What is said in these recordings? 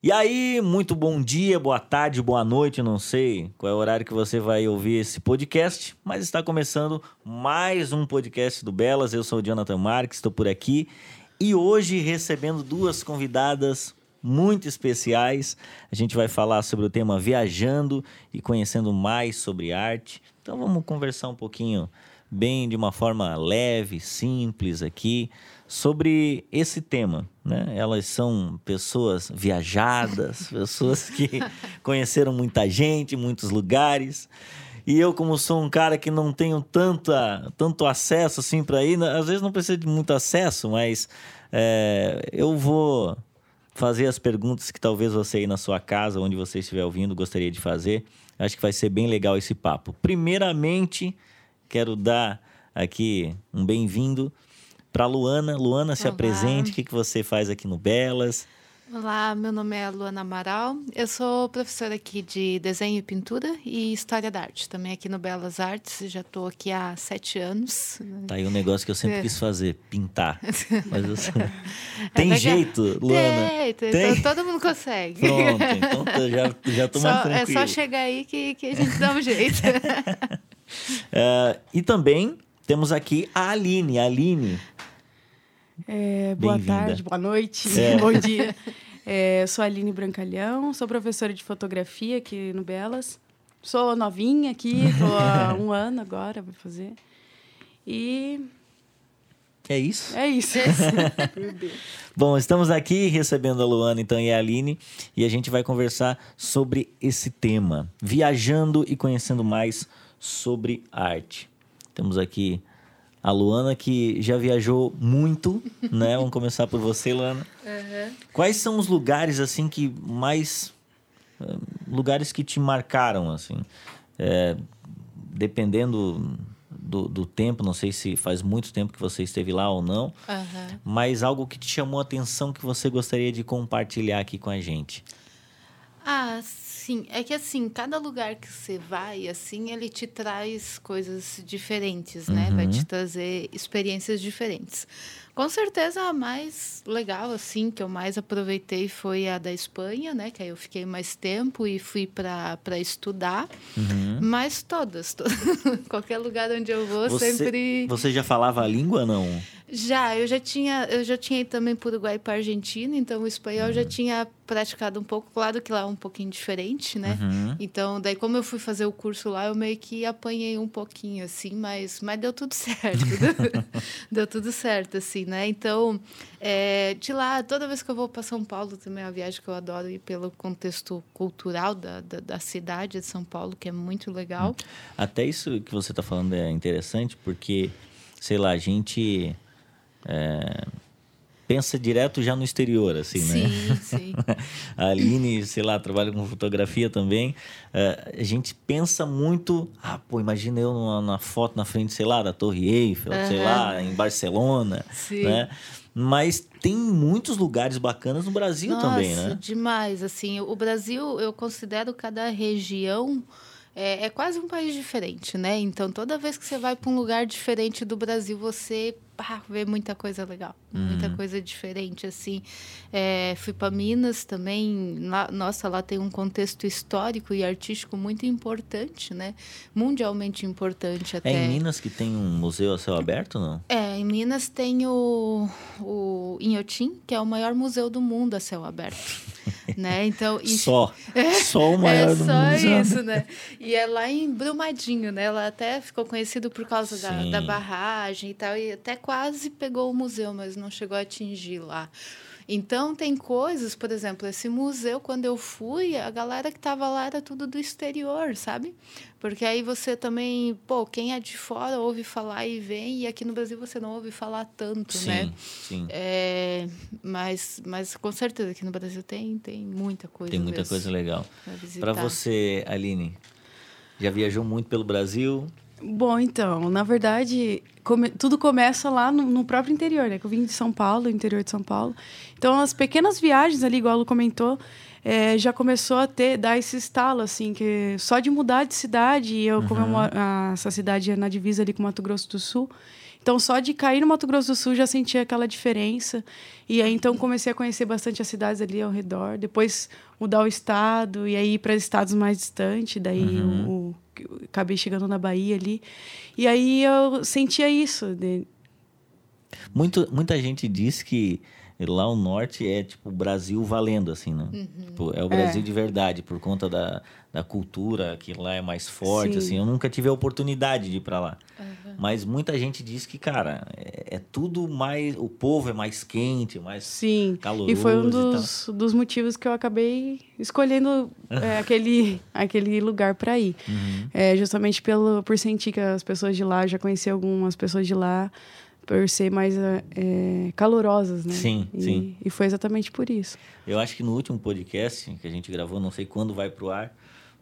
E aí, muito bom dia, boa tarde, boa noite, não sei qual é o horário que você vai ouvir esse podcast, mas está começando mais um podcast do Belas. Eu sou o Jonathan Marques, estou por aqui e hoje recebendo duas convidadas muito especiais. A gente vai falar sobre o tema viajando e conhecendo mais sobre arte. Então vamos conversar um pouquinho bem de uma forma leve, simples aqui sobre esse tema. Né? Elas são pessoas viajadas, pessoas que conheceram muita gente, muitos lugares. E eu, como sou um cara que não tenho tanta, tanto acesso assim para ir, às vezes não precisa de muito acesso, mas é, eu vou fazer as perguntas que talvez você aí na sua casa, onde você estiver ouvindo, gostaria de fazer. Acho que vai ser bem legal esse papo. Primeiramente, quero dar aqui um bem-vindo para Luana. Luana, se Olá. apresente. O que, que você faz aqui no Belas? Olá, meu nome é Luana Amaral. Eu sou professora aqui de desenho e pintura e história da arte. Também aqui no Belas Artes. Já estou aqui há sete anos. Tá aí um negócio que eu sempre é. quis fazer, pintar. Mas eu... tem é jeito, Luana? Tem, tem, tem? Então, todo mundo consegue. Pronto, então já, já tô mais tranquilo. É só chegar aí que, que a gente dá um jeito. uh, e também temos aqui a Aline. A Aline, é, boa tarde, boa noite, é. bom dia. É, sou Aline Brancalhão, sou professora de fotografia aqui no Belas. Sou novinha aqui, estou há um ano agora, vou fazer. E é isso? É isso. Bom, estamos aqui recebendo a Luana então, e a Aline e a gente vai conversar sobre esse tema, viajando e conhecendo mais sobre arte. Temos aqui a Luana, que já viajou muito, né? Vamos começar por você, Luana. Uhum. Quais são os lugares, assim, que mais... Eh, lugares que te marcaram, assim? É, dependendo do, do, tempo, não sei se faz muito tempo que você esteve lá ou não, uhum. mas algo que te chamou a atenção que você gostaria de compartilhar aqui com a gente. Ah, Sim, é que assim, cada lugar que você vai, assim, ele te traz coisas diferentes, né? Uhum. Vai te trazer experiências diferentes. Com certeza a mais legal, assim, que eu mais aproveitei foi a da Espanha, né? Que aí eu fiquei mais tempo e fui para estudar. Uhum. Mas todas, todas qualquer lugar onde eu vou, você, sempre. Você já falava a língua, não? Já, eu já tinha, eu já tinha ido também para o Uruguai e para Argentina, então o espanhol uhum. já tinha praticado um pouco, claro que lá é um pouquinho diferente, né? Uhum. Então, daí como eu fui fazer o curso lá, eu meio que apanhei um pouquinho assim, mas mas deu tudo certo. deu tudo certo assim, né? Então, é, de lá, toda vez que eu vou para São Paulo também é uma viagem que eu adoro ir pelo contexto cultural da, da, da cidade de São Paulo, que é muito legal. Até isso que você está falando é interessante, porque, sei lá, a gente é, pensa direto já no exterior, assim, sim, né? Sim, sim. a Aline, sei lá, trabalha com fotografia também. É, a gente pensa muito, ah, pô, imagina eu numa, na foto na frente, sei lá, da Torre Eiffel, uhum. sei lá, em Barcelona, sim. né? Mas tem muitos lugares bacanas no Brasil Nossa, também, né? demais, assim. O Brasil, eu considero cada região é, é, quase um país diferente, né? Então, toda vez que você vai para um lugar diferente do Brasil, você pá, vê muita coisa legal, uhum. muita coisa diferente, assim. É, fui para Minas também, lá, nossa, lá tem um contexto histórico e artístico muito importante, né? Mundialmente importante até. É em Minas que tem um museu a céu aberto, não? É, em Minas tem o, o Inhotim, que é o maior museu do mundo a céu aberto. né? Então, e... só, é, só o maior é do só isso, né? E é lá em Brumadinho, né? Ela até ficou conhecido por causa da, da barragem e tal, e até quase pegou o museu, mas não chegou a atingir lá. Então, tem coisas, por exemplo, esse museu, quando eu fui, a galera que estava lá era tudo do exterior, sabe? Porque aí você também, pô, quem é de fora ouve falar e vem, e aqui no Brasil você não ouve falar tanto, sim, né? Sim, é, mas, mas com certeza aqui no Brasil tem, tem muita coisa. Tem muita coisa legal. Para você, Aline, já viajou muito pelo Brasil? Bom, então, na verdade, come, tudo começa lá no, no, próprio interior, né? Que eu vim de São Paulo, interior de São Paulo. Então, as pequenas viagens ali, igual a Lu comentou, é, já começou a ter, dar esse estalo, assim, que só de mudar de cidade, e eu, uhum. como eu moro, essa cidade é na divisa ali com Mato Grosso do Sul, Então, só de cair no Mato Grosso do Sul já sentia aquela diferença. E aí, então, comecei a conhecer bastante as cidades ali ao redor. Depois, mudar o estado e aí ir para estados mais distantes. Daí, uhum. o, o, acabei chegando na Bahia ali. E aí, eu sentia isso. De... Muito, muita gente diz que lá o norte é tipo o Brasil valendo, assim, né? Uhum. Tipo, é o Brasil é. de verdade, por conta da, da cultura que lá é mais forte, Sim. assim. Eu nunca tive a oportunidade de ir para lá. Uhum. Mas muita gente diz que, cara, é, é, tudo mais... O povo é mais quente, mais Sim. caloroso e foi um dos, dos motivos que eu acabei escolhendo é, aquele, aquele lugar para ir. Uhum. É, justamente pelo, por sentir que as pessoas de lá, já conheci algumas pessoas de lá por ser mais é, calorosas, né? Sim, e, sim. E foi exatamente por isso. Eu acho que no último podcast que a gente gravou, não sei quando vai pro ar,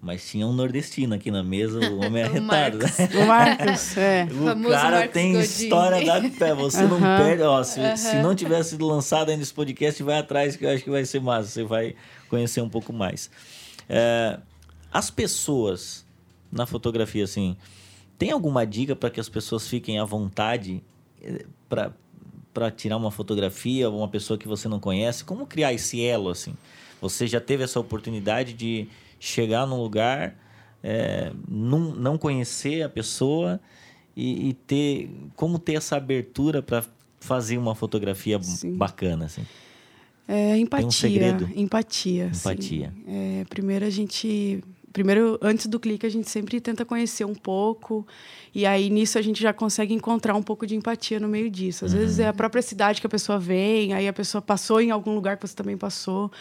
mas tinha um nordestino aqui na mesa, o homem é arretado. Né? O Marcos, é. O, o cara Marcos tem Godinho. história da pé. Você uh -huh. não perde. Ó, se, uh -huh. se não tivesse sido lançado ainda esse podcast, vai atrás, que eu acho que vai ser massa. Você vai conhecer um pouco mais. É, as pessoas na fotografia, assim, tem alguma dica para que as pessoas fiquem à vontade para tirar uma fotografia, uma pessoa que você não conhece? Como criar esse elo assim? Você já teve essa oportunidade de chegar num lugar, é, não, não conhecer a pessoa e, e, ter como ter essa abertura para fazer uma fotografia Sim. bacana assim? É, empatia, um segredo? empatia. Empatia. É, primeiro a gente primeiro, antes do clique, a gente sempre tenta conhecer um pouco. E aí, nisso, a gente já consegue encontrar um pouco de empatia no meio disso. Às uhum. vezes é a própria cidade que a pessoa vem, aí a pessoa passou em algum lugar que você também passou,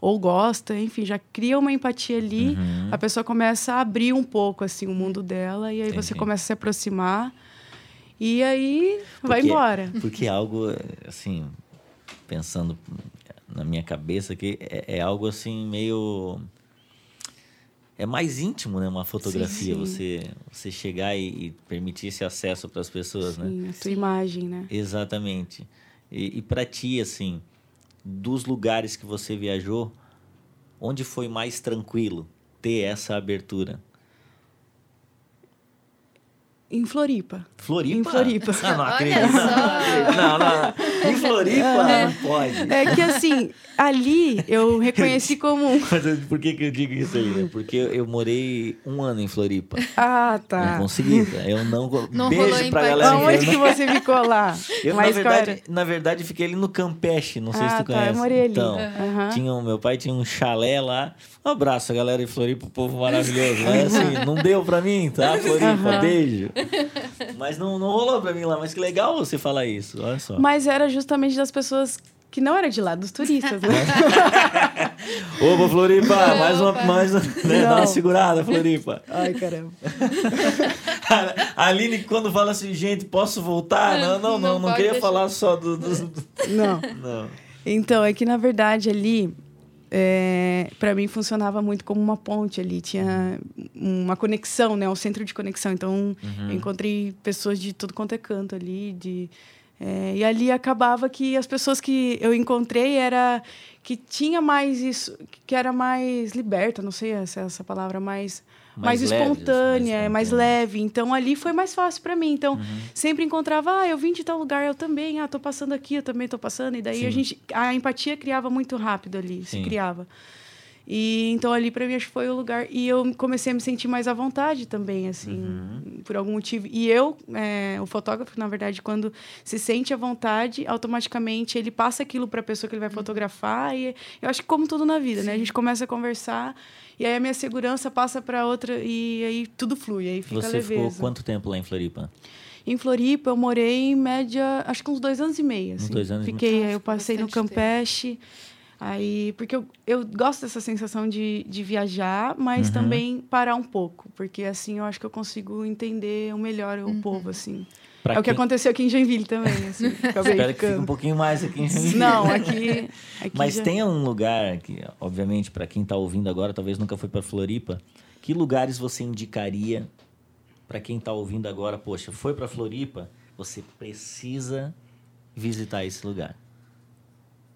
ou gosta, enfim, já cria uma empatia ali. Uhum. A pessoa começa a abrir um pouco, assim, o mundo dela, e aí Entendi. você começa a se aproximar. E aí, porque, vai embora. Porque é algo, assim, pensando na minha cabeça, que é, é algo, assim, meio é mais íntimo, né? Uma fotografia, sim, sim. você você chegar e, e, permitir esse acesso para as pessoas, sim, né? a tua imagem, né? Exatamente. E, e para ti, assim, dos lugares que você viajou, onde foi mais tranquilo ter essa abertura? Em Floripa. Floripa? Em Floripa. Ah, não acredito. Não, não. Em Floripa é, não pode. É que assim, ali eu reconheci como. Mas por que, que eu digo isso aí? Porque eu morei um ano em Floripa. Ah, tá. Não consegui. Eu não. não Beijo pra galera. Onde que você ficou lá? Eu, na verdade, na verdade, fiquei ali no Campeche. Não sei ah, se tu tá, conhece. Eu morei ali. Então, uhum. tinha, meu pai tinha um chalé lá. Um abraço, a galera em Floripa, o povo maravilhoso. Mas assim, não deu pra mim, tá? Floripa, uhum. beijo. Mas não, não rolou pra mim lá. Mas que legal você falar isso, olha só. Mas era justamente das pessoas que não era de lá, dos turistas, né? Opa, Floripa, mais uma, mais uma, né? Dá uma segurada, Floripa. Ai, caramba. A Aline, quando fala assim, gente, posso voltar? Não, não, não, não, não queria deixar. falar só do, do... Não. Não. Então, é que na verdade ali é, para mim funcionava muito como uma ponte ali tinha uma conexão né um centro de conexão então uhum. eu encontrei pessoas de tudo quanto é canto ali de é, e ali acabava que as pessoas que eu encontrei era que tinha mais isso que era mais liberta não sei se é essa palavra mais mais, mais espontânea, mais, mais, leve. Então ali foi mais fácil para mim. Então uhum. sempre encontrava, ah, eu vim de tal lugar, eu também, ah, tô passando aqui, eu também tô passando. E daí Sim. a gente a empatia criava muito rápido ali, Sim. se criava. E então ali para mim acho que foi o lugar e eu comecei a me sentir mais à vontade também, assim, uhum. por algum motivo. E eu, é, o fotógrafo, na verdade, quando se sente à vontade, automaticamente ele passa aquilo para a pessoa que ele vai uhum. fotografar e eu acho que como tudo na vida, Sim. né? A gente começa a conversar e aí a minha segurança passa para outra e aí tudo flui, aí fica Você leveza. ficou quanto tempo lá em Floripa? Em Floripa eu morei em média, acho que uns dois anos e meio. Assim. Uns dois anos Fiquei, e meio. eu passei no Campeche. Aí, porque eu, eu gosto dessa sensação de, de viajar, mas uhum. também parar um pouco, porque assim eu acho que eu consigo entender melhor o uhum. povo, assim. Pra é quem... o que aconteceu aqui em Joinville também. Assim, Espero que fique um pouquinho mais aqui em Joinville. Não, aqui. aqui Mas já... tem um lugar que, obviamente, para quem está ouvindo agora, talvez nunca foi para Floripa. Que lugares você indicaria para quem está ouvindo agora? Poxa, foi para Floripa, você precisa visitar esse lugar.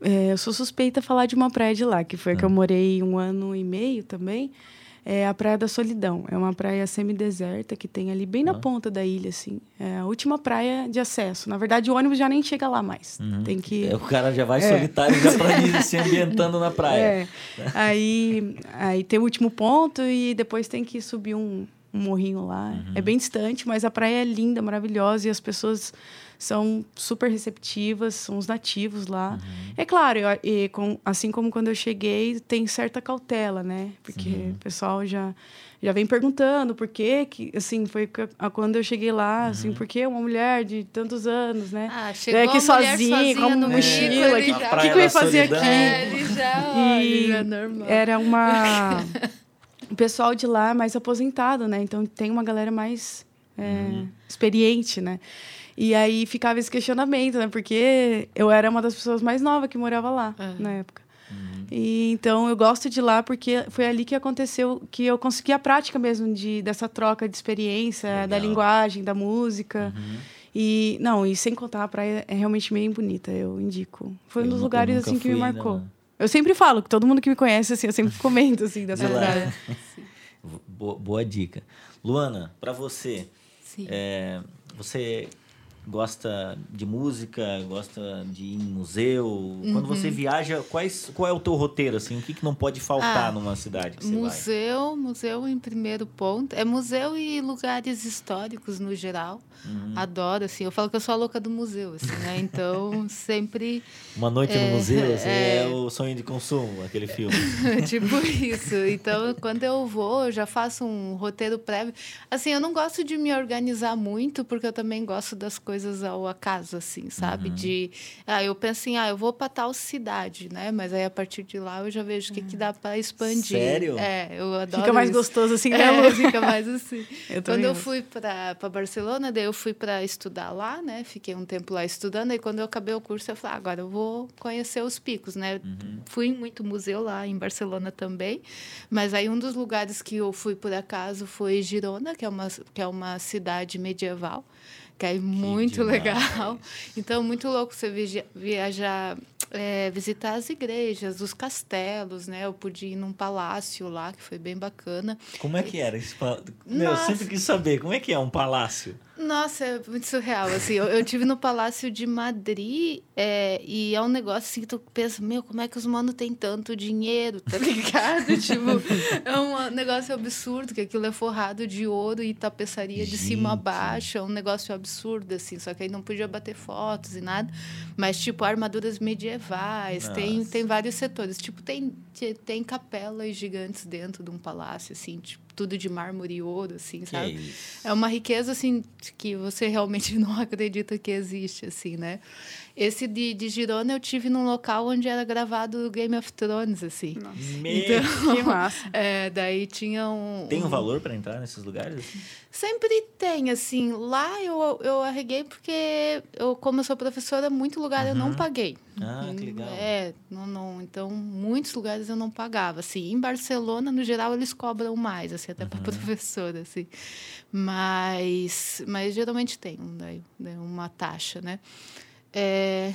É, eu sou suspeita a falar de uma praia de lá, que foi ah. que eu morei um ano e meio também. é a Praia da Solidão. É uma praia semideserta que tem ali bem na ah. ponta da ilha, assim. É a última praia de acesso. Na verdade, o ônibus já nem chega lá mais. Uhum. Tem que... É, o cara já vai é. solitário já para ir se ambientando na praia. É. Aí, aí tem o último ponto e depois tem que subir um, um morrinho lá. Uhum. É bem distante, mas a praia é linda, maravilhosa e as pessoas são super receptivas, são os nativos lá. Uhum. É claro, eu, e com, assim como quando eu cheguei, tem certa cautela, né? Porque uhum. o pessoal já já vem perguntando por quê, que assim foi quando eu cheguei lá, uhum. assim, por que uma mulher de tantos anos, né? Ah, chegou é aqui sozinha, sozinha, com uma mochila, o que, que, que eu ia fazer aqui? É, já, e é normal. era uma o pessoal de lá mais aposentado, né? Então tem uma galera mais é, uhum. experiente, né? E aí ficava esse questionamento, né? Porque eu era uma das pessoas mais novas que morava lá uhum. na época. Uhum. E então eu gosto de lá porque foi ali que aconteceu que eu consegui a prática mesmo de dessa troca de experiência, Legal. da linguagem, da música. Uhum. E não, e sem contar a praia é realmente meio bonita, eu indico. Foi eu um dos lugares assim que me marcou. Não. Eu sempre falo que todo mundo que me conhece assim, eu sempre comento assim dessa de praia. boa, boa, dica. Luana, para você, é, você gosta de música, gosta de ir em museu. Uhum. Quando você viaja, quais, qual é o teu roteiro assim? O que, que não pode faltar ah, numa cidade que você museu, vai? museu em primeiro ponto. É museu e lugares históricos no geral. Uhum. Adoro assim. Eu falo que eu sou a louca do museu, assim, né? Então sempre Uma noite é, no museu assim, é... é... o sonho de consumo, aquele filme. tipo isso. Então, quando eu vou, eu já faço um roteiro prévio. Assim, eu não gosto de me organizar muito, porque eu também gosto das coisas ao acaso, assim, sabe? Uhum. De. Ah, eu penso assim, ah, eu vou para tal cidade, né? Mas aí a partir de lá eu já vejo o que, que dá para expandir. Sério? É, eu adoro. Fica mais isso. gostoso assim, né, é, Fica mais assim. eu quando eu fui para Barcelona, daí eu fui para estudar lá, né? Fiquei um tempo lá estudando, e quando eu acabei o curso, eu falei, ah, agora eu vou conhecer os picos, né? Uhum. Fui em muito museu lá em Barcelona também, mas aí um dos lugares que eu fui por acaso foi Girona, que é uma, que é uma cidade medieval que é muito legal. Então, muito louco você viajar, é, visitar as igrejas, os castelos, né? Eu pude ir num palácio lá, que foi bem bacana. Como é que era esse Meu, eu sempre quis saber, como é que é um palácio? Nossa, é muito surreal. Assim, eu, eu tive no Palácio de Madrid é, e é um negócio assim que tu pensa, meu, como é que os manos têm tanto dinheiro, tá ligado? tipo, é um negócio absurdo, que aquilo é forrado de ouro e tapeçaria de Gente. cima a baixo. É um negócio absurdo, assim. Só que aí não podia bater fotos e nada. Mas, tipo, armaduras medievais, tem, tem vários setores. Tipo, tem, tem capelas gigantes dentro de um palácio, assim, tipo tudo de mármore e ouro, assim, sabe? É, é uma riqueza, assim, que você realmente não acredita que existe, assim, né? Esse de, de Girona eu tive num local onde era gravado Game of Thrones, assim. Nossa. Então, que massa. É, daí tinha um... Tem um valor para entrar nesses lugares? Sempre tem, assim. Lá eu, eu arreguei porque, eu, como eu sou professora, muito lugar uhum. eu não paguei. Ah, que legal. É, não, não, então, muitos lugares eu não pagava. Assim, em Barcelona, no geral, eles cobram mais, assim, até uhum. para professora, assim. Mas, mas geralmente tem daí, uma taxa, né? É,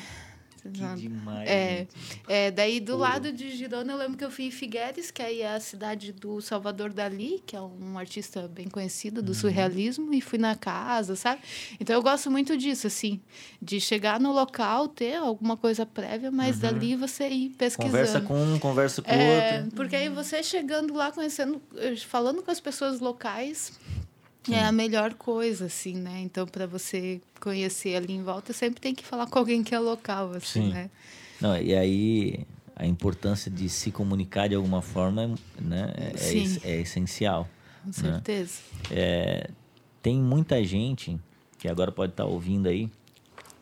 que demais. É, é, daí do Pô. lado de Girona eu lembro que eu fui em Figueres, que aí é a cidade do Salvador Dali, que é um artista bem conhecido do uhum. surrealismo, e fui na casa, sabe? Então eu gosto muito disso, assim, de chegar no local, ter alguma coisa prévia, mas uhum. dali você ir pesquisando. Conversa com um, conversa com é, outro. Porque aí você chegando lá, conhecendo, falando com as pessoas locais. É a melhor coisa, assim, né? Então, para você conhecer ali em volta, sempre tem que falar com alguém que é local, assim, Sim. né? Não, e aí a importância de se comunicar de alguma forma né, é, é, é essencial. Com né? certeza. É, tem muita gente que agora pode estar tá ouvindo aí,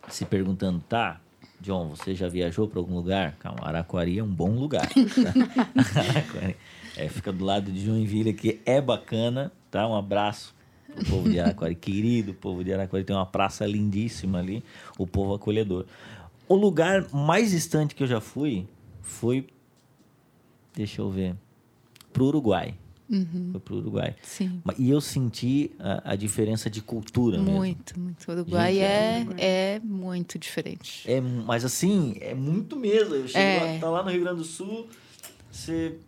se perguntando, tá, John, você já viajou para algum lugar? Calma, Araquari é um bom lugar. Tá? Araquari, é, fica do lado de Joinville, que é bacana, tá? Um abraço o povo de Araquari, querido povo de Araquari, tem uma praça lindíssima ali, o povo acolhedor. O lugar mais distante que eu já fui foi, deixa eu ver, pro Uruguai. Uhum. Foi pro Uruguai. Sim. E eu senti a, a diferença de cultura muito, mesmo. Muito, O Uruguai Gente, é, é, é muito diferente. É, mas assim, é muito mesmo. Eu chego é. lá, tá lá no Rio Grande do Sul, você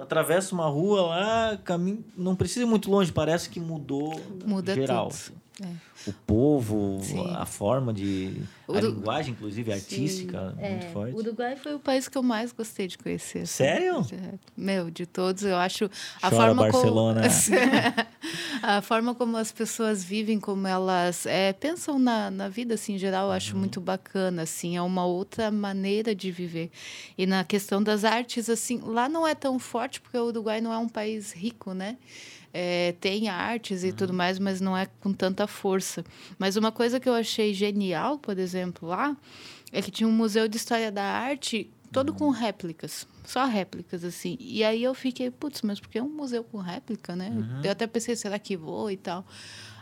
atravessa uma rua lá, caminho, não precisa ir muito longe, parece que mudou Muda geral. Tudo. É o povo, Sim. a forma de. A linguagem, inclusive, artística, Sim. muito é. forte. O Uruguai foi o país que eu mais gostei de conhecer. Sério? Meu, de todos, eu acho. A Chora forma Barcelona. como. a forma como as pessoas vivem, como elas é, pensam na, na vida, assim, em geral, eu acho uhum. muito bacana, assim. É uma outra maneira de viver. E na questão das artes, assim, lá não é tão forte, porque o Uruguai não é um país rico, né? É, tem artes e uhum. tudo mais, mas não é com tanta força. Mas uma coisa que eu achei genial, por exemplo, lá, é que tinha um museu de história da arte todo uhum. com réplicas, só réplicas, assim. E aí eu fiquei, putz, mas por que um museu com réplica, né? Uhum. Eu até pensei, será que vou e tal.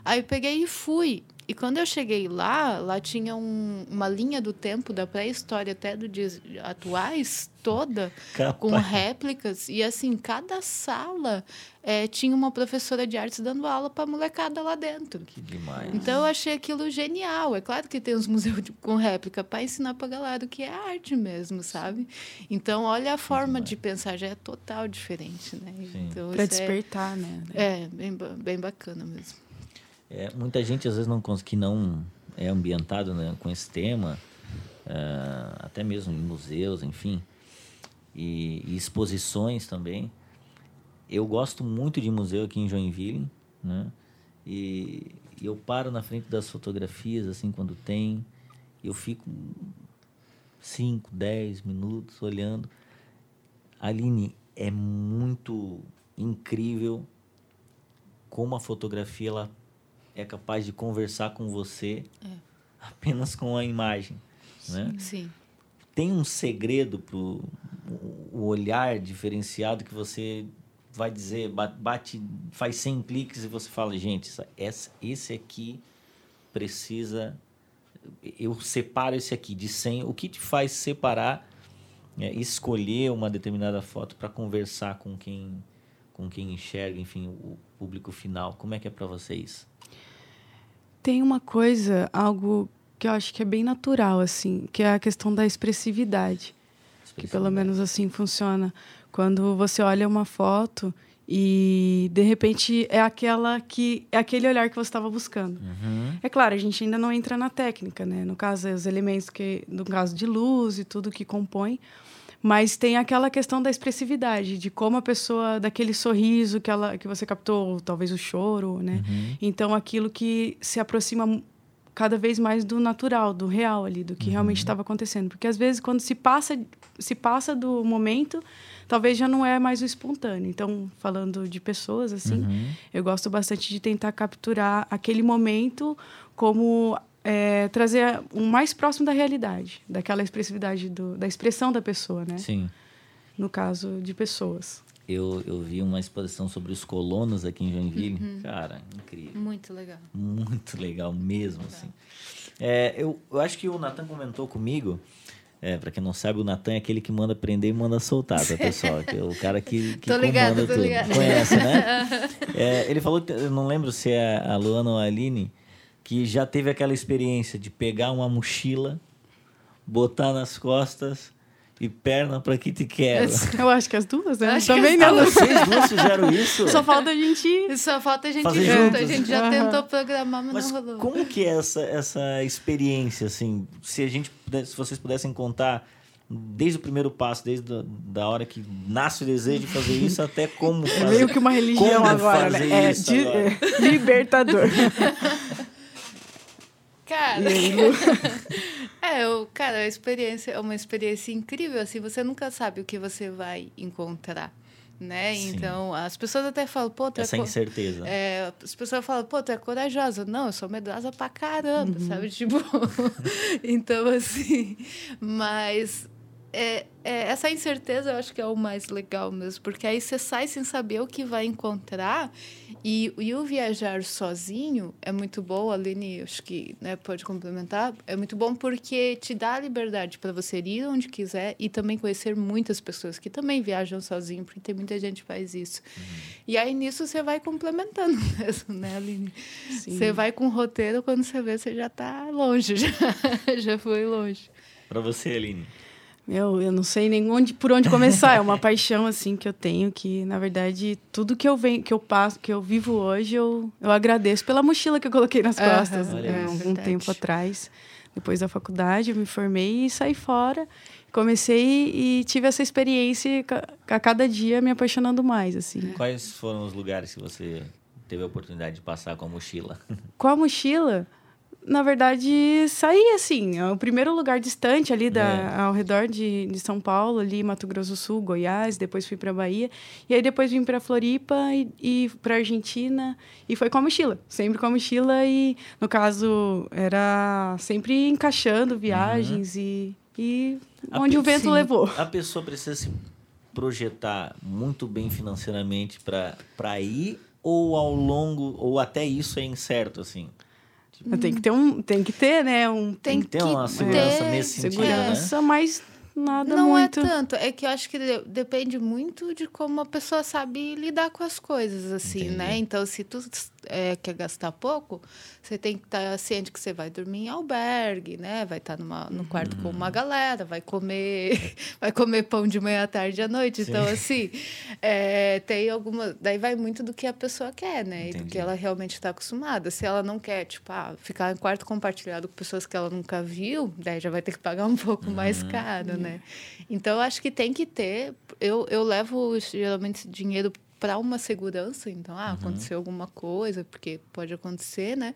Aí eu peguei e fui. E quando eu cheguei lá, lá tinha um, uma linha do tempo da pré-história até do dias atuais toda Capaz. com réplicas e assim cada sala é, tinha uma professora de artes dando aula para molecada lá dentro. Que demais. Então eu achei aquilo genial. É claro que tem os museus de, com réplica para ensinar para galera o que é arte mesmo, sabe? Então olha a forma de pensar já é total diferente, né? Então, para é despertar, é, né? É bem, bem bacana mesmo. É, muita gente às vezes não que não é ambientado né, com esse tema, uh, até mesmo em museus, enfim, e, e, exposições também. Eu gosto muito de museu aqui em Joinville, né? E, e eu paro na frente das fotografias assim quando tem, eu fico 5, 10 minutos olhando. Aline, é muito incrível como a fotografia ela é capaz de conversar com você é. apenas com a imagem. Sim, né? sim. Tem um segredo para o olhar diferenciado que você vai dizer, bate, faz 100 cliques e você fala, gente, essa, esse aqui precisa. Eu separo esse aqui de 100. O que te faz separar, é, escolher uma determinada foto para conversar com quem, com quem enxerga, enfim, o público final? Como é que é para vocês? Tem uma coisa, algo que eu acho que é bem natural, assim, que é a questão da expressividade. Que pelo menos assim funciona. Quando você olha uma foto e de repente é aquela que é aquele olhar que você estava buscando. Uhum. É claro, a gente ainda não entra na técnica, né? No caso, os elementos que, no caso de luz e tudo que compõe, mas tem aquela questão da expressividade, de como a pessoa, daquele sorriso que, ela, que você captou, talvez o choro, né? Uhum. Então, aquilo que se aproxima cada vez mais do natural, do real ali, do que uhum. realmente estava acontecendo. Porque, às vezes, quando se passa, se passa do momento, talvez já não é mais o espontâneo. Então, falando de pessoas, assim, uhum. eu gosto bastante de tentar capturar aquele momento como é, trazer o mais próximo da realidade, daquela expressividade do, da expressão da pessoa, né? Sim. No caso de pessoas. Eu, eu vi uma exposição sobre os colonos aqui em Joinville. Uhum. Cara, incrível. Muito legal. Muito legal mesmo, legal. assim. É, eu, eu acho que o Natan comentou comigo. É, pra quem não sabe, o Natan é aquele que manda prender e manda soltar, tá, pessoal? Que é o cara que, que tô ligado, comanda tô tudo. Ligado. Conhece, né? é, ele falou que, eu não lembro se é a Luana ou a Aline, que já teve aquela experiência de pegar uma mochila, botar nas costas e perna para que te quero. Eu acho que as duas, né? Acho Também não. Ah, vocês duas fizeram isso? Só falta a gente. Só falta a gente Fazer junto. A gente já uhum. tentou programar, mas, mas, não rolou. Como que é essa, essa experiência, assim? Se a gente se vocês pudessem contar desde o primeiro passo, desde a, da hora que nasce o desejo de fazer isso até como fazer. É meio que uma religião agora, né? É, de, é, libertador. Cara. é, eu, cara, a experiência é uma experiência incrível, assim, você nunca sabe o que você vai encontrar. Né? Sim. Então, as pessoas até falam, pô, tu Essa é incerteza. É, as pessoas falam, pô, tu é corajosa. Não, eu sou medrosa pra caramba, uhum. sabe? Tipo, então, assim, mas é, é, essa incerteza eu acho que é o mais legal mesmo, porque aí você sai sem saber o que vai encontrar. E, e o viajar sozinho é muito bom, a Aline acho que né, pode complementar, é muito bom porque te dá a liberdade para você ir onde quiser e também conhecer muitas pessoas que também viajam sozinho, porque tem muita gente que faz isso. Uhum. E aí nisso você vai complementando mesmo, né, Aline? Sim. Você vai com o roteiro, quando você vê, você já está longe, já, já foi longe. Para você, Aline? Eu, eu não sei nem onde, por onde começar. É uma paixão assim que eu tenho que, na verdade, tudo que eu venho, que eu passo, que eu vivo hoje, eu, eu agradeço pela mochila que eu coloquei nas costas uhum, é, algum tempo atrás. Depois da faculdade, eu me formei e saí fora. Comecei e tive essa experiência a cada dia me apaixonando mais, assim. Quais foram os lugares que você teve a oportunidade de passar com a mochila? Com a mochila? Na verdade, saí assim. É o primeiro lugar distante ali da, é. ao redor de, de São Paulo, ali Mato Grosso do Sul, Goiás, depois fui para Bahia. E aí depois vim para Floripa e, e para Argentina. E foi com a mochila, sempre com a mochila. E no caso, era sempre encaixando viagens uhum. e, e onde o vento sim, levou. A pessoa precisa se projetar muito bem financeiramente para ir ou ao longo, ou até isso é incerto, assim? Tem que ter um, tem que ter, né? Um, tem, tem que ter uma segurança ter, nesse sentido, né? segurança, né? mas nada não é muito. Não é tanto, é que eu acho que depende muito de como a pessoa sabe lidar com as coisas, assim, Entendi. né? Então, se tu é, quer gastar pouco, você tem que estar tá ciente que você vai dormir em albergue, né? Vai estar tá numa, no quarto uhum. com uma galera, vai comer, vai comer pão de manhã, tarde à noite. Sim. Então, assim, é, tem alguma. Daí vai muito do que a pessoa quer, né? Entendi. E do que ela realmente está acostumada. Se ela não quer, tipo, ah, ficar em quarto compartilhado com pessoas que ela nunca viu, daí já vai ter que pagar um pouco uhum. mais caro, uhum. né? Então, eu acho que tem que ter. Eu, eu levo geralmente dinheiro para uma segurança, então, ah, uhum. aconteceu alguma coisa, porque pode acontecer, né?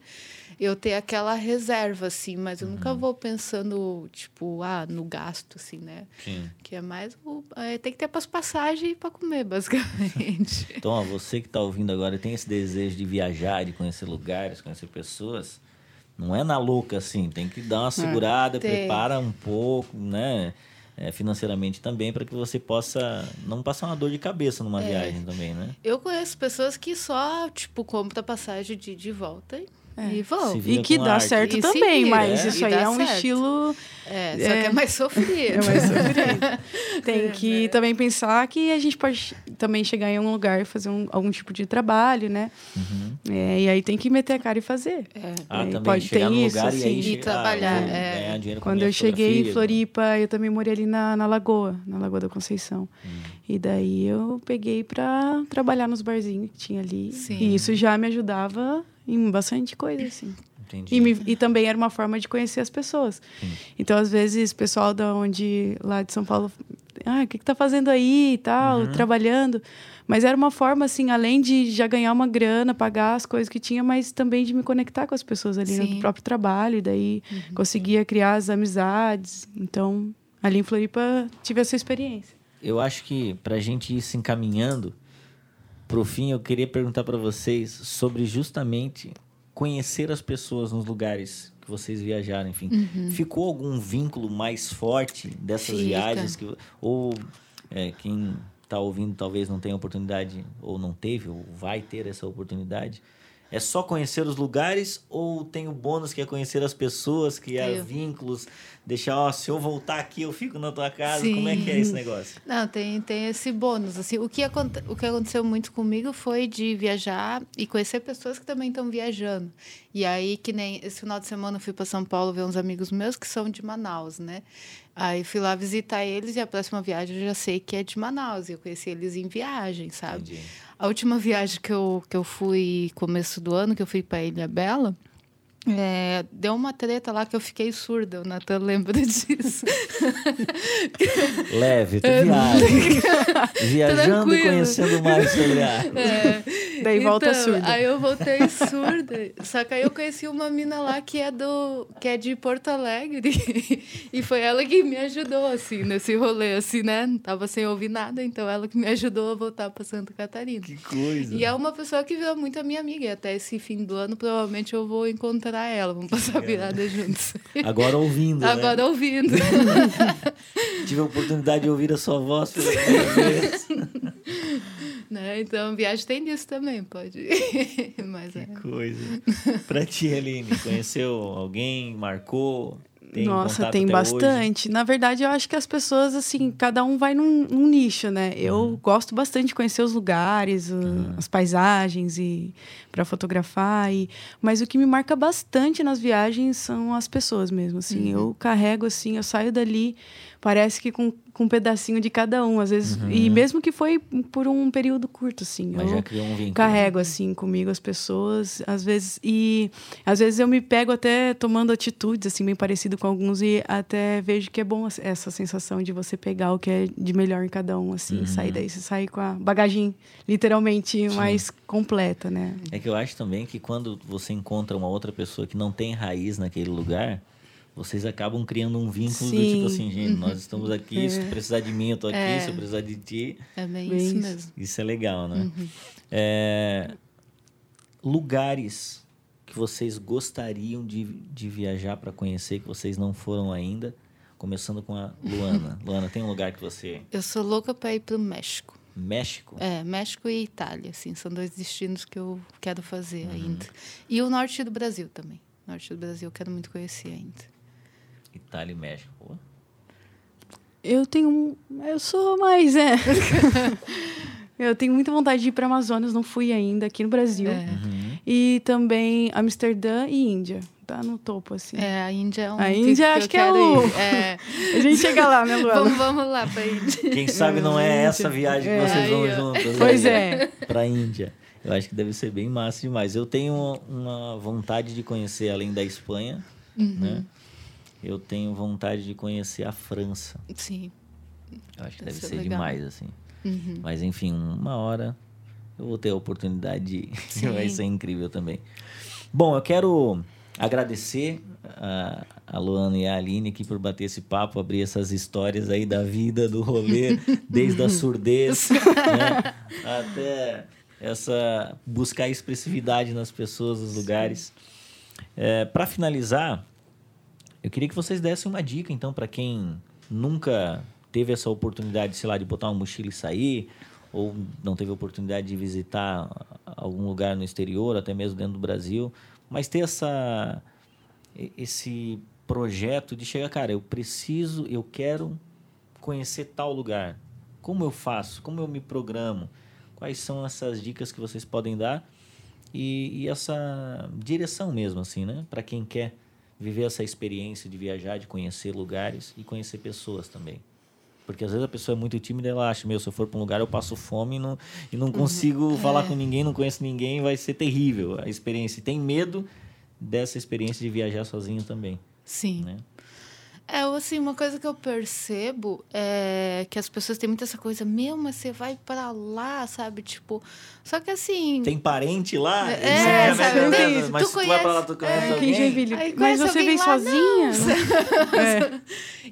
Eu ter aquela reserva, assim, mas eu uhum. nunca vou pensando, tipo, ah, no gasto, assim, né? Sim. Que é mais o. É, tem que ter para as passagens e para comer, basicamente. então, ó, você que está ouvindo agora tem esse desejo de viajar, de conhecer lugares, conhecer pessoas, não é na louca, assim, tem que dar uma ah, segurada, prepara um pouco, né? É, financeiramente também para que você possa não passar uma dor de cabeça numa é. viagem também, né? Eu conheço pessoas que só, tipo, compram passagem de, de volta e é. E vão. E que dá arte. certo e também, mas é. isso aí é um certo. estilo. É, só que é mais sofrido. É mais sofrido. Tem que também pensar que a gente pode também chegar em um lugar e fazer um, algum tipo de trabalho, né? Uhum. É, e aí tem que meter a cara e fazer. É. Ah, também pode ter isso, assim. E, trabalhar. Ah, Quando eu cheguei em Floripa, eu também morei ali na, na Lagoa, na Lagoa da Conceição. Hum. E daí eu peguei para trabalhar nos barzinhos que tinha ali. Sim. E isso já me ajudava em bastante coisa, assim. Entendi. E, me, e também era uma forma de conhecer as pessoas. Sim. Então, às vezes, o pessoal da onde, lá de São Paulo, ah, o que, que tá fazendo aí e tal, uhum. trabalhando. Mas era uma forma, assim, além de já ganhar uma grana, pagar as coisas que tinha, mas também de me conectar com as pessoas ali Sim. no próprio trabalho. E daí uhum. conseguia criar as amizades. Então, ali em Floripa, tive essa experiência. Eu acho que para a gente ir se encaminhando, Pro fim, eu queria perguntar para vocês sobre justamente conhecer as pessoas nos lugares que vocês viajaram, enfim. Uhum. Ficou algum vínculo mais forte dessas Fica. viagens? Que, ou é, quem está ouvindo talvez não tenha oportunidade, ou não teve, ou vai ter essa oportunidade. É só conhecer os lugares ou tem o bônus que é conhecer as pessoas, criar eu. vínculos, deixar, ó, se eu voltar aqui eu fico na tua casa? Sim. Como é que é esse negócio? Não, tem, tem esse bônus. Assim, o, que o que aconteceu muito comigo foi de viajar e conhecer pessoas que também estão viajando. E aí, que nem esse final de semana eu fui para São Paulo ver uns amigos meus que são de Manaus, né? Aí fui lá visitar eles e a próxima viagem eu já sei que é de Manaus. E eu conheci eles em viagem, sabe? Entendi. A última viagem que eu, que eu fui, começo do ano, que eu fui para Ilha Bela, é, deu uma treta lá que eu fiquei surda, o Natan lembra disso. Leve, tu viaja. Viajando Tranquilo. e conhecendo mais sobre a é. Daí então, volta surda. Aí eu voltei surda. Só que aí eu conheci uma mina lá que é do que é de Porto Alegre. E foi ela que me ajudou, assim, nesse rolê, assim, né? Não tava sem ouvir nada, então ela que me ajudou a voltar para Santa Catarina. Que coisa. E é uma pessoa que virou muito a minha amiga. E até esse fim do ano, provavelmente eu vou encontrar encontrar ela, vamos passar a virada juntos. Agora ouvindo. Né? Agora né? ouvindo. Tive a oportunidade de ouvir a sua voz pela primeira vez. Né? Então, viagem tem disso também, pode. Mas que é. coisa. Pra ti, Aline, conheceu alguém, marcou? tem Nossa, tem bastante. Hoje? Na verdade, eu acho que as pessoas, assim, cada um vai num, num nicho, né? Eu uhum. gosto bastante de conhecer os lugares, uhum. as paisagens e para fotografar. E... Mas o que me marca bastante nas viagens são as pessoas mesmo, assim. Uhum. Eu carrego, assim, eu saio dali parece que com, com um pedacinho de cada um, às vezes. Uhum. E mesmo que foi por um período curto, assim. Mas já criou um vínculo. Carrego, assim, comigo as pessoas, às vezes. E às vezes eu me pego até tomando atitudes, assim, bem parecido com alguns, e até vejo que é bom essa sensação de você pegar o que é de melhor em cada um, assim, uhum. sair daí, você sair com a bagagem literalmente Sim. mais completa, né? É que eu acho também que quando você encontra uma outra pessoa que não tem raiz naquele lugar vocês acabam criando um vínculo Sim. do tipo assim, gente, nós estamos aqui, é. se precisar de mim, eu tô aqui, é. se eu precisar de ti. É bem, bem isso mesmo. Isso é legal, né? Uhum. É, lugares que vocês gostariam de, de viajar para conhecer, que vocês não foram ainda, começando com a Luana. Luana, tem um lugar que você. Eu sou louca para ir para o México. México? É, México e Itália, assim, são dois destinos que eu quero fazer uhum. ainda. E o norte do Brasil também. Norte do Brasil eu quero muito conhecer ainda. Itália e México. Pô. Eu tenho. Eu sou mais, é. eu tenho muita vontade de ir para Amazonas, não fui ainda aqui no Brasil. É. Uhum. E também Amsterdã e Índia. Tá no topo, assim. É, a Índia é um. A Índia acho que é o. É. a gente chega lá, né, Luana? Vamos, vamos lá pra Índia. Quem sabe não é essa viagem que vocês vão juntos. Pois né? é. Pra Índia. Eu acho que deve ser bem massa demais. Eu tenho uma vontade de conhecer, além da Espanha, uhum. né? Eu tenho vontade de conhecer a França. Sim. Eu acho que deve ser legal. demais, assim. Uhum. Mas, enfim, uma hora eu vou ter a oportunidade de ir. Vai ser incrível também. Bom, eu quero agradecer a, a Luana e a Aline aqui por bater esse papo, abrir essas histórias aí da vida, do rolê, desde a surdez né, até essa buscar expressividade nas pessoas, nos lugares. É, Para finalizar, eu queria que vocês dessem uma dica, então, para quem nunca teve essa oportunidade, sei lá, de botar uma mochila e sair, ou não teve oportunidade de visitar algum lugar no exterior, até mesmo dentro do Brasil, mas ter essa esse projeto de chegar, cara, eu preciso, eu quero conhecer tal lugar. Como eu faço? Como eu me programo? Quais são essas dicas que vocês podem dar? E, e essa direção mesmo, assim, né? Para quem quer viver essa experiência de viajar, de conhecer lugares e conhecer pessoas também. Porque às vezes a pessoa é muito tímida e ela acha, meu, se eu for para um lugar eu passo fome e não, e não uhum. consigo uhum. falar é. com ninguém, não conheço ninguém, vai ser terrível a experiência. E tem medo dessa experiência de viajar sozinho também. Sim. Né? É, assim, uma coisa que eu percebo é que as pessoas têm muito essa coisa, meu, mas você vai para lá, sabe? Tipo, só que assim. Tem parente lá? É, é sabe? Tem, mas tu, tu vai para lá, tu conhece é, alguém? Aí, mas você vem sozinha? é.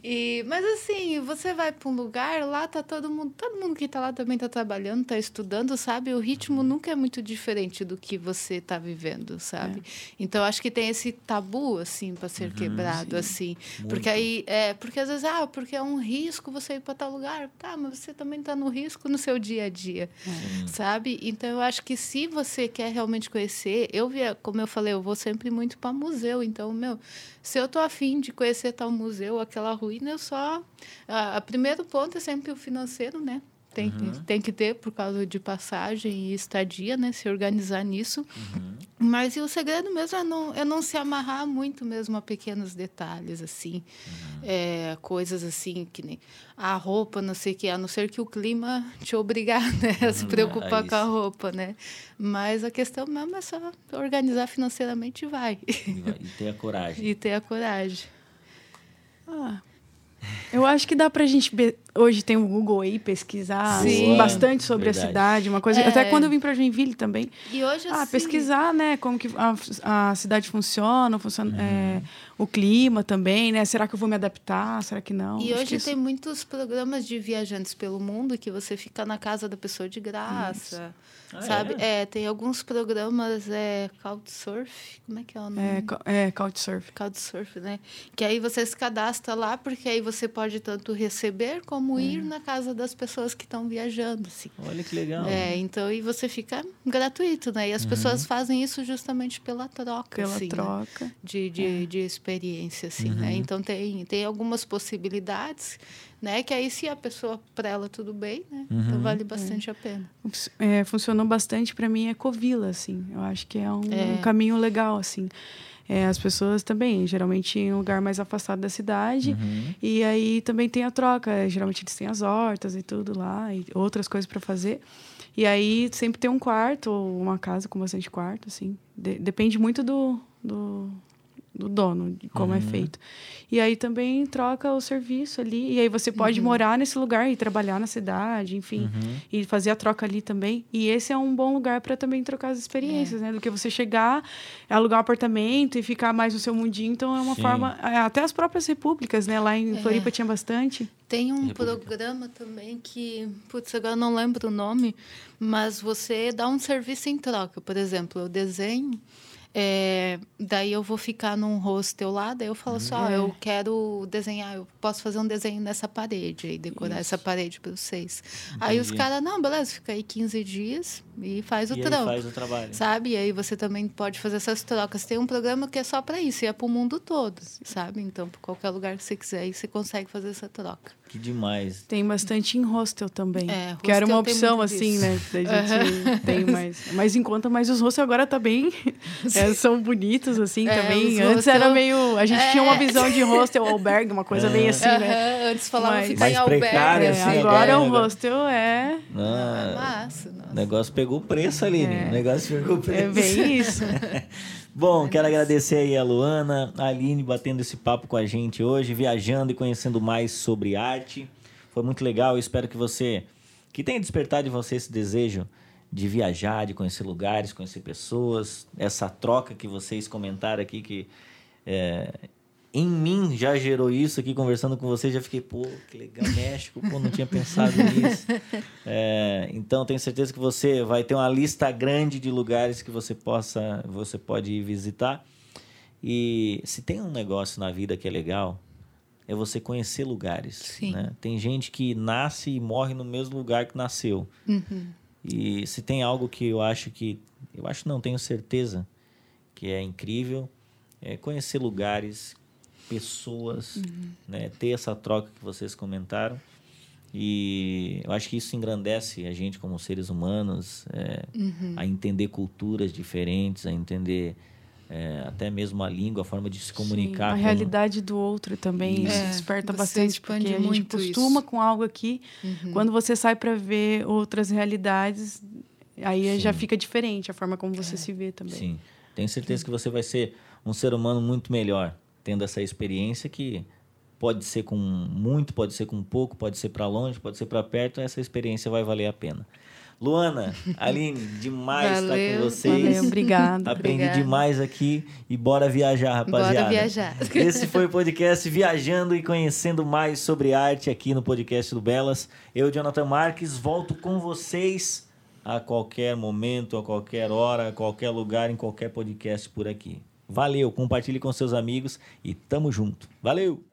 e, mas assim, você vai para um lugar, lá tá todo mundo, todo mundo que tá lá também tá trabalhando, tá estudando, sabe? O ritmo nunca é muito diferente do que você tá vivendo, sabe? É. Então acho que tem esse tabu, assim, para ser uhum, quebrado, sim. assim. Muito. Porque aí é, porque às vezes, ah, porque é um risco você ir para tal lugar. Tá, mas você também está no risco no seu dia a dia, Sim. sabe? Então, eu acho que se você quer realmente conhecer, eu via, como eu falei, eu vou sempre muito para museu. Então, meu, se eu tô afim de conhecer tal museu, aquela ruína, eu só... A, a primeiro ponto é sempre o financeiro, né? Tem, uhum. tem que ter por causa de passagem e estadia, né? Se organizar nisso. Uhum. Mas o segredo mesmo é não, é não se amarrar muito mesmo a pequenos detalhes, assim. Uhum. É, coisas assim que nem a roupa, não sei o que, a não ser que o clima te obrigar né, a se uhum. preocupar é com a roupa, né? Mas a questão mesmo é só organizar financeiramente e vai. E, vai, e ter a coragem. e ter a coragem. Ah, eu acho que dá pra gente. Hoje tem o Google aí, pesquisar Sim. bastante sobre Verdade. a cidade, uma coisa. É. Até quando eu vim pra Joinville também. E hoje Ah, assim... pesquisar, né? Como que a, a cidade funciona, funciona uhum. é, o clima também, né? Será que eu vou me adaptar? Será que não? E acho hoje tem muitos programas de viajantes pelo mundo que você fica na casa da pessoa de graça. Isso. Ah, sabe? É? é? tem alguns programas, é, Couchsurf, como é que é o nome? É, é Couchsurf. Couchsurf, né? Que aí você se cadastra lá, porque aí você pode tanto receber como é. ir na casa das pessoas que estão viajando, assim. Olha que legal. É, então, e você fica gratuito, né? E as uhum. pessoas fazem isso justamente pela troca, Pela assim, troca. Né? De, de, é. de experiência experiência, assim, né? uhum. né? Então tem, tem algumas possibilidades, né? Que aí se a pessoa para ela tudo bem, né? Então, uhum. Então vale bastante é. a pena. É, funcionou bastante para mim é Covila, assim. Eu acho que é um, é. um caminho legal, assim. É, as pessoas também, geralmente em um lugar mais afastado da cidade. Uhum. E aí também tem a troca. Geralmente eles têm as hortas e tudo lá, e outras coisas para fazer. E aí sempre tem um quarto ou uma casa com bastante quarto, assim. De depende muito do, do, do dono, de como é uhum. é feito. E aí também troca o serviço ali. E aí você pode uhum. morar nesse lugar e trabalhar na cidade, enfim. Uhum. E fazer a troca ali também. E esse é um bom lugar para também trocar as experiências, é. né? Do que você chegar, alugar um apartamento e ficar mais no seu mundinho. Então é uma Sim. forma. É, até as próprias repúblicas, né? Lá em é. Floripa tinha bastante. Tem um República. programa também que, putz, agora não lembro o nome, mas você dá um serviço em troca. Por exemplo, eu desenho é, daí eu vou ficar num hostel lá, daí eu falo assim, ó, eu quero desenhar, eu posso fazer um desenho nessa parede e decorar Isso. essa parede para vocês. Entendi. Aí os caras, não, beleza, fica aí 15 dias e faz o e trampo. faz o trabalho. Sabe? E aí você também pode fazer essas trocas. Tem um programa que é só para isso, e é para o mundo todo, sabe? Então, para qualquer lugar que você quiser, aí você consegue fazer essa troca. Que demais. Tem bastante em hostel também. É, hostel que era uma opção, assim, disso. né? Da gente uhum. tem mais, mais em conta, mas os hostels agora tá bem. É, são bonitos, assim, é, também. Antes hostel... era meio. A gente é. tinha uma visão de hostel, albergue, uma coisa bem assim, né? Antes falavam mas, ficar em albergue. Precário, é, assim, agora o hostel é. Ah, massa. O negócio pegou preço ali, né? O negócio pegou preço. É bem isso. Bom, quero agradecer aí a Luana, a Aline batendo esse papo com a gente hoje, viajando e conhecendo mais sobre arte. Foi muito legal. Eu espero que você, que tenha despertado em você esse desejo de viajar, de conhecer lugares, conhecer pessoas, essa troca que vocês comentaram aqui que é, em mim já gerou isso aqui conversando com vocês, já fiquei, pô, que legal, México, pô, não tinha pensado nisso. É, então tenho certeza que você vai ter uma lista grande de lugares que você possa, você pode ir visitar. E se tem um negócio na vida que é legal, é você conhecer lugares. Né? Tem gente que nasce e morre no mesmo lugar que nasceu. Uhum. E se tem algo que eu acho que, eu acho não tenho certeza que é incrível, é conhecer lugares, pessoas, uhum. né? ter essa troca que vocês comentaram. E eu acho que isso engrandece a gente como seres humanos, é, uhum. a entender culturas diferentes, a entender é, até mesmo a língua, a forma de se comunicar. Sim, a realidade do outro também é, desperta bastante, porque a gente costuma isso. com algo aqui. Uhum. Quando você sai para ver outras realidades, aí Sim. já fica diferente a forma como você é. se vê também. Sim, tenho certeza que você vai ser um ser humano muito melhor tendo essa experiência que pode ser com muito, pode ser com pouco, pode ser para longe, pode ser para perto, essa experiência vai valer a pena. Luana, Aline, demais valeu, estar com vocês. Valeu, obrigada. Aprendi obrigada. demais aqui e bora viajar, rapaziada. Bora viajar. Esse foi o podcast Viajando e Conhecendo Mais sobre Arte aqui no podcast do Belas. Eu, Jonathan Marques, volto com vocês a qualquer momento, a qualquer hora, a qualquer lugar, em qualquer podcast por aqui. Valeu, compartilhe com seus amigos e tamo junto. Valeu!